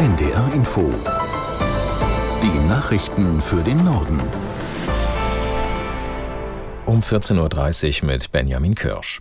NDR Info. Die Nachrichten für den Norden. Um 14.30 Uhr mit Benjamin Kirsch.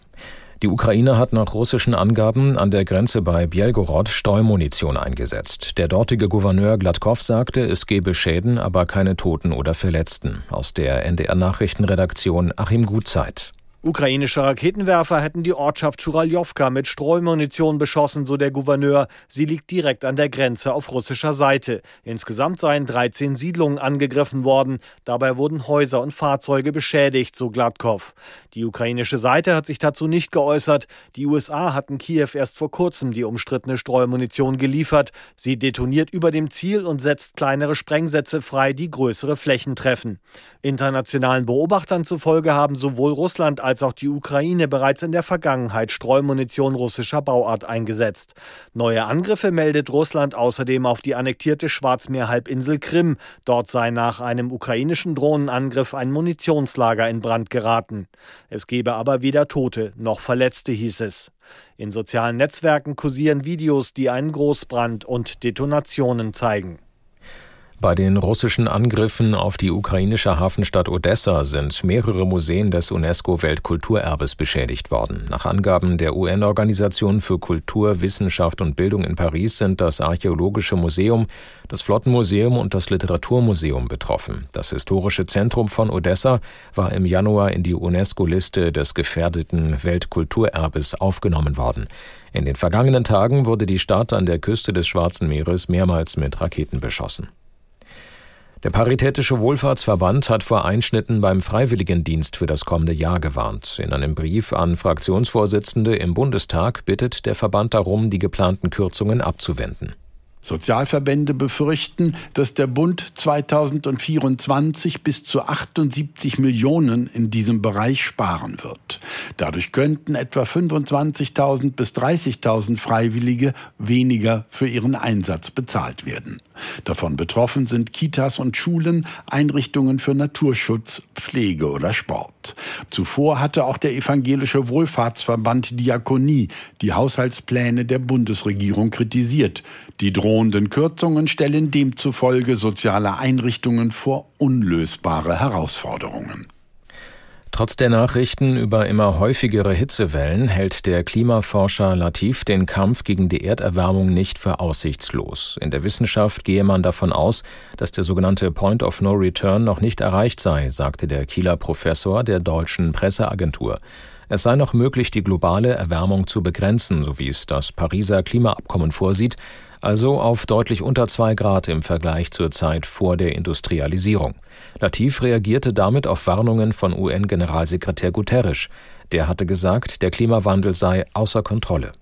Die Ukraine hat nach russischen Angaben an der Grenze bei Bielgorod Streumunition eingesetzt. Der dortige Gouverneur Gladkow sagte, es gebe Schäden, aber keine Toten oder Verletzten. Aus der NDR Nachrichtenredaktion Achim Gutzeit. Ukrainische Raketenwerfer hätten die Ortschaft Churaljowka mit Streumunition beschossen, so der Gouverneur. Sie liegt direkt an der Grenze auf russischer Seite. Insgesamt seien 13 Siedlungen angegriffen worden. Dabei wurden Häuser und Fahrzeuge beschädigt, so Gladkow. Die ukrainische Seite hat sich dazu nicht geäußert. Die USA hatten Kiew erst vor kurzem die umstrittene Streumunition geliefert. Sie detoniert über dem Ziel und setzt kleinere Sprengsätze frei, die größere Flächen treffen. Internationalen Beobachtern zufolge haben sowohl Russland als auch die Ukraine bereits in der Vergangenheit Streumunition russischer Bauart eingesetzt. Neue Angriffe meldet Russland außerdem auf die annektierte Schwarzmeerhalbinsel Krim. Dort sei nach einem ukrainischen Drohnenangriff ein Munitionslager in Brand geraten. Es gebe aber weder Tote noch Verletzte, hieß es. In sozialen Netzwerken kursieren Videos, die einen Großbrand und Detonationen zeigen. Bei den russischen Angriffen auf die ukrainische Hafenstadt Odessa sind mehrere Museen des UNESCO-Weltkulturerbes beschädigt worden. Nach Angaben der UN-Organisation für Kultur, Wissenschaft und Bildung in Paris sind das Archäologische Museum, das Flottenmuseum und das Literaturmuseum betroffen. Das historische Zentrum von Odessa war im Januar in die UNESCO-Liste des gefährdeten Weltkulturerbes aufgenommen worden. In den vergangenen Tagen wurde die Stadt an der Küste des Schwarzen Meeres mehrmals mit Raketen beschossen. Der Paritätische Wohlfahrtsverband hat vor Einschnitten beim Freiwilligendienst für das kommende Jahr gewarnt. In einem Brief an Fraktionsvorsitzende im Bundestag bittet der Verband darum, die geplanten Kürzungen abzuwenden. Sozialverbände befürchten, dass der Bund 2024 bis zu 78 Millionen in diesem Bereich sparen wird. Dadurch könnten etwa 25.000 bis 30.000 Freiwillige weniger für ihren Einsatz bezahlt werden. Davon betroffen sind Kitas und Schulen, Einrichtungen für Naturschutz, Pflege oder Sport. Zuvor hatte auch der evangelische Wohlfahrtsverband Diakonie die Haushaltspläne der Bundesregierung kritisiert. Die drohenden Kürzungen stellen demzufolge soziale Einrichtungen vor unlösbare Herausforderungen. Trotz der Nachrichten über immer häufigere Hitzewellen hält der Klimaforscher Latif den Kampf gegen die Erderwärmung nicht für aussichtslos. In der Wissenschaft gehe man davon aus, dass der sogenannte Point of No Return noch nicht erreicht sei, sagte der Kieler Professor der deutschen Presseagentur. Es sei noch möglich, die globale Erwärmung zu begrenzen, so wie es das Pariser Klimaabkommen vorsieht, also auf deutlich unter zwei Grad im Vergleich zur Zeit vor der Industrialisierung. Latif reagierte damit auf Warnungen von UN-Generalsekretär Guterres. Der hatte gesagt, der Klimawandel sei außer Kontrolle.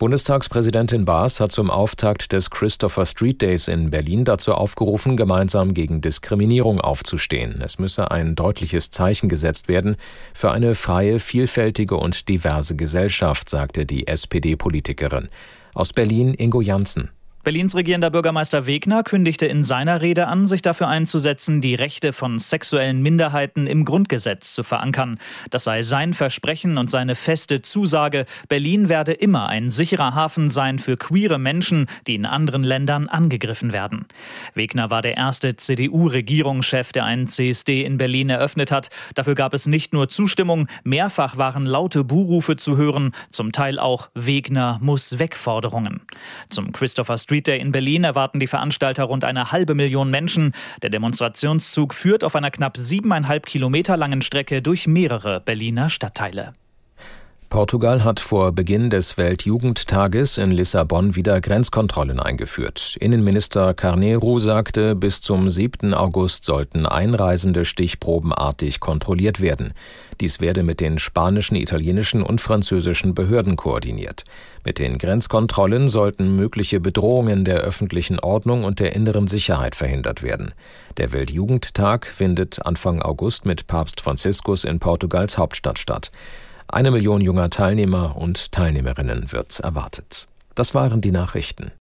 Bundestagspräsidentin Baas hat zum Auftakt des Christopher Street Days in Berlin dazu aufgerufen, gemeinsam gegen Diskriminierung aufzustehen. Es müsse ein deutliches Zeichen gesetzt werden für eine freie, vielfältige und diverse Gesellschaft, sagte die SPD-Politikerin. Aus Berlin Ingo Janssen. Berlins regierender Bürgermeister Wegner kündigte in seiner Rede an, sich dafür einzusetzen, die Rechte von sexuellen Minderheiten im Grundgesetz zu verankern. Das sei sein Versprechen und seine feste Zusage, Berlin werde immer ein sicherer Hafen sein für queere Menschen, die in anderen Ländern angegriffen werden. Wegner war der erste CDU-Regierungschef, der einen CSD in Berlin eröffnet hat. Dafür gab es nicht nur Zustimmung, mehrfach waren laute Buhrufe zu hören, zum Teil auch Wegner muss Wegforderungen. Zum Christopher Street Day in Berlin erwarten die Veranstalter rund eine halbe Million Menschen. Der Demonstrationszug führt auf einer knapp siebeneinhalb Kilometer langen Strecke durch mehrere Berliner Stadtteile. Portugal hat vor Beginn des Weltjugendtages in Lissabon wieder Grenzkontrollen eingeführt. Innenminister Carneiro sagte, bis zum 7. August sollten Einreisende stichprobenartig kontrolliert werden. Dies werde mit den spanischen, italienischen und französischen Behörden koordiniert. Mit den Grenzkontrollen sollten mögliche Bedrohungen der öffentlichen Ordnung und der inneren Sicherheit verhindert werden. Der Weltjugendtag findet Anfang August mit Papst Franziskus in Portugals Hauptstadt statt. Eine Million junger Teilnehmer und Teilnehmerinnen wird erwartet. Das waren die Nachrichten.